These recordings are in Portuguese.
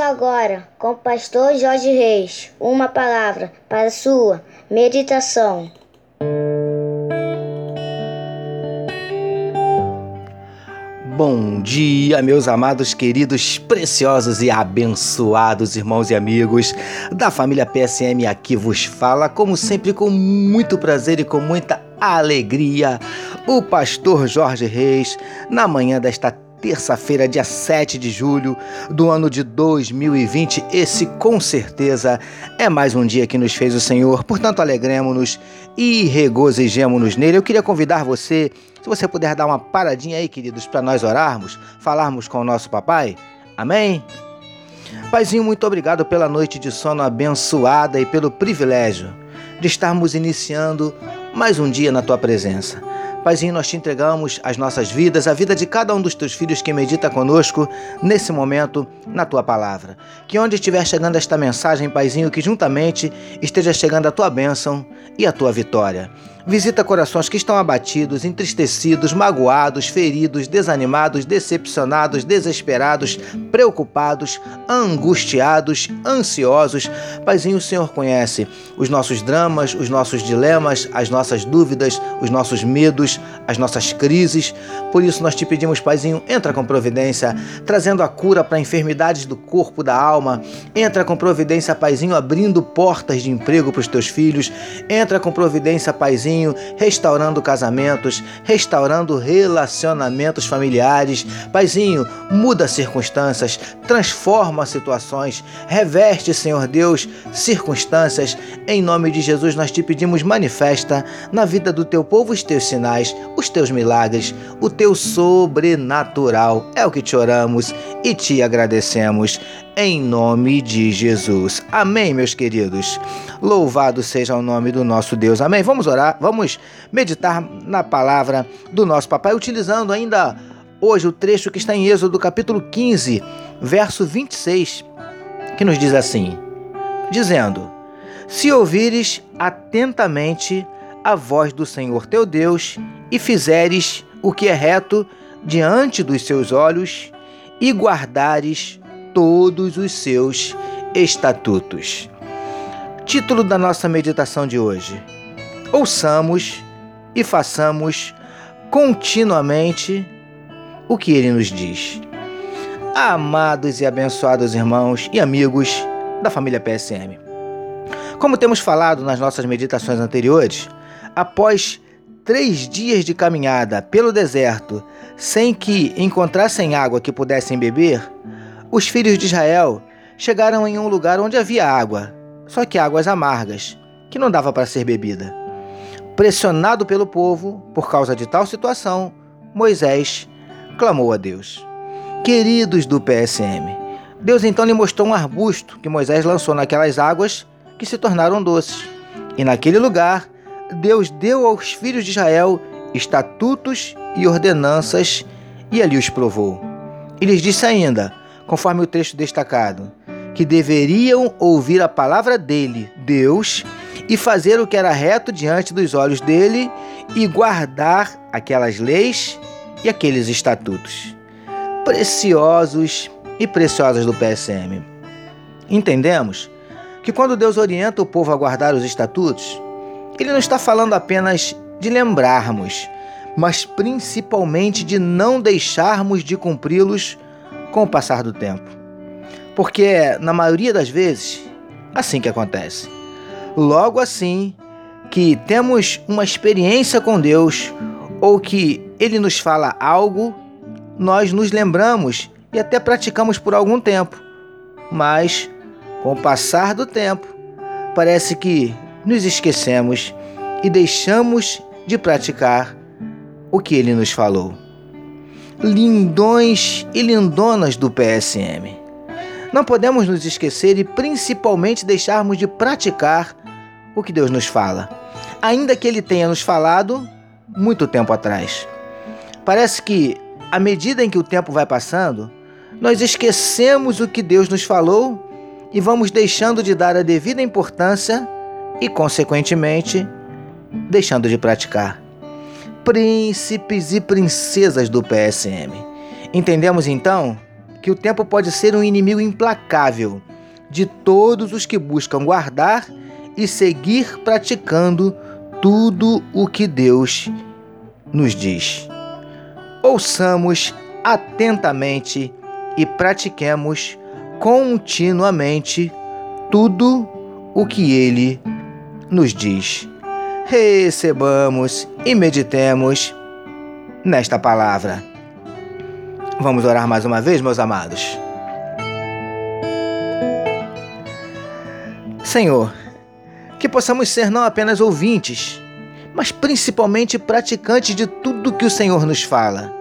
Agora, com o pastor Jorge Reis, uma palavra para sua meditação. Bom dia, meus amados, queridos, preciosos e abençoados irmãos e amigos da família PSM. Aqui vos fala, como sempre, com muito prazer e com muita alegria, o pastor Jorge Reis, na manhã desta terça-feira, dia 7 de julho do ano de 2020. Esse com certeza é mais um dia que nos fez o Senhor, portanto, alegremos-nos e regozijemos-nos nele. Eu queria convidar você, se você puder dar uma paradinha aí, queridos, para nós orarmos, falarmos com o nosso papai. Amém? Paizinho, muito obrigado pela noite de sono abençoada e pelo privilégio de estarmos iniciando mais um dia na tua presença. Paizinho, nós te entregamos as nossas vidas, a vida de cada um dos teus filhos que medita conosco nesse momento na tua palavra. Que onde estiver chegando esta mensagem, Paizinho, que juntamente esteja chegando a tua bênção e a tua vitória. Visita corações que estão abatidos, entristecidos, magoados, feridos, desanimados, decepcionados, desesperados, preocupados, angustiados, ansiosos. Paizinho, o Senhor conhece os nossos dramas, os nossos dilemas, as nossas dúvidas, os nossos medos, as nossas crises. Por isso nós te pedimos, Paizinho, entra com providência, trazendo a cura para enfermidades do corpo, da alma. Entra com providência, Paizinho, abrindo portas de emprego para os teus filhos. Entra com providência, Paizinho Paizinho, restaurando casamentos, restaurando relacionamentos familiares. Paizinho, muda circunstâncias, transforma situações, reveste, Senhor Deus, circunstâncias. Em nome de Jesus, nós te pedimos, manifesta na vida do teu povo os teus sinais, os teus milagres, o teu sobrenatural. É o que te oramos e te agradecemos em nome de Jesus. Amém, meus queridos. Louvado seja o nome do nosso Deus. Amém. Vamos orar, vamos meditar na palavra do nosso papai, utilizando ainda hoje o trecho que está em Êxodo, capítulo 15, verso 26, que nos diz assim: dizendo: Se ouvires atentamente a voz do Senhor teu Deus e fizeres o que é reto diante dos seus olhos e guardares todos os seus estatutos. Título da nossa meditação de hoje: Ouçamos e façamos continuamente o que ele nos diz. Amados e abençoados irmãos e amigos da família PSM. Como temos falado nas nossas meditações anteriores, após três dias de caminhada pelo deserto sem que encontrassem água que pudessem beber, os filhos de Israel chegaram em um lugar onde havia água, só que águas amargas, que não dava para ser bebida. Pressionado pelo povo por causa de tal situação, Moisés clamou a Deus. Queridos do PSM, Deus então lhe mostrou um arbusto que Moisés lançou naquelas águas que se tornaram doces. E naquele lugar, Deus deu aos filhos de Israel estatutos e ordenanças e ali os provou. E lhes disse ainda: conforme o texto destacado, que deveriam ouvir a palavra dele, Deus, e fazer o que era reto diante dos olhos dele e guardar aquelas leis e aqueles estatutos. Preciosos e preciosas do PSM. Entendemos que quando Deus orienta o povo a guardar os estatutos, ele não está falando apenas de lembrarmos, mas principalmente de não deixarmos de cumpri-los com o passar do tempo. Porque na maioria das vezes, assim que acontece. Logo assim que temos uma experiência com Deus ou que Ele nos fala algo, nós nos lembramos e até praticamos por algum tempo. Mas, com o passar do tempo, parece que nos esquecemos e deixamos de praticar o que Ele nos falou lindões e lindonas do PSM. Não podemos nos esquecer e principalmente deixarmos de praticar o que Deus nos fala, ainda que Ele tenha nos falado muito tempo atrás. Parece que, à medida em que o tempo vai passando, nós esquecemos o que Deus nos falou e vamos deixando de dar a devida importância e, consequentemente, deixando de praticar príncipes e princesas do PSM. Entendemos então que o tempo pode ser um inimigo implacável de todos os que buscam guardar e seguir praticando tudo o que Deus nos diz. Ouçamos atentamente e pratiquemos continuamente tudo o que Ele nos diz. Recebamos e meditemos nesta palavra. Vamos orar mais uma vez, meus amados. Senhor, que possamos ser não apenas ouvintes, mas principalmente praticantes de tudo que o Senhor nos fala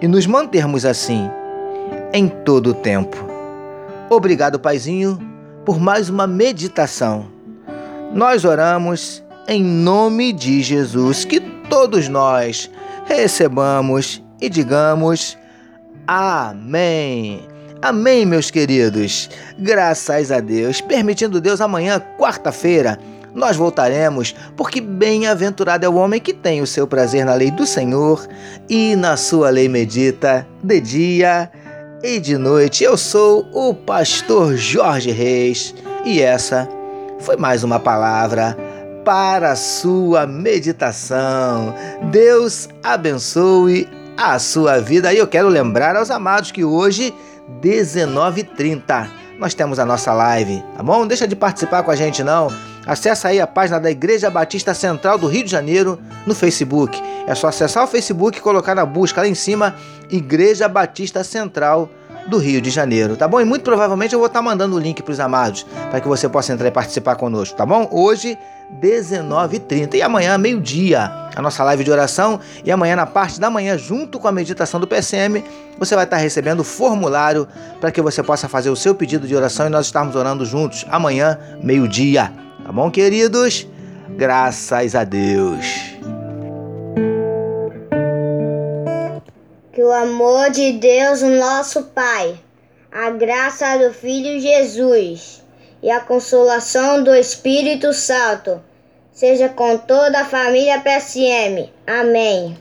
e nos mantermos assim em todo o tempo. Obrigado, Paizinho, por mais uma meditação. Nós oramos em nome de Jesus, que todos nós recebamos e digamos Amém. Amém, meus queridos. Graças a Deus. Permitindo Deus, amanhã, quarta-feira, nós voltaremos, porque bem-aventurado é o homem que tem o seu prazer na lei do Senhor e na sua lei medita de dia e de noite. Eu sou o pastor Jorge Reis e essa foi mais uma palavra para a sua meditação. Deus abençoe a sua vida. E eu quero lembrar aos amados que hoje, 19h30, nós temos a nossa live, tá bom? Não deixa de participar com a gente não. Acesse aí a página da Igreja Batista Central do Rio de Janeiro no Facebook. É só acessar o Facebook e colocar na busca lá em cima Igreja Batista Central do Rio de Janeiro, tá bom? E muito provavelmente eu vou estar mandando o link para os amados para que você possa entrar e participar conosco, tá bom? Hoje 19h30. E amanhã, meio-dia, a nossa live de oração. E amanhã, na parte da manhã, junto com a meditação do PCM, você vai estar recebendo o formulário para que você possa fazer o seu pedido de oração e nós estarmos orando juntos amanhã, meio-dia. Tá bom, queridos? Graças a Deus. Que o amor de Deus, nosso Pai, a graça do Filho Jesus e a consolação do Espírito Santo seja com toda a família PSM. Amém.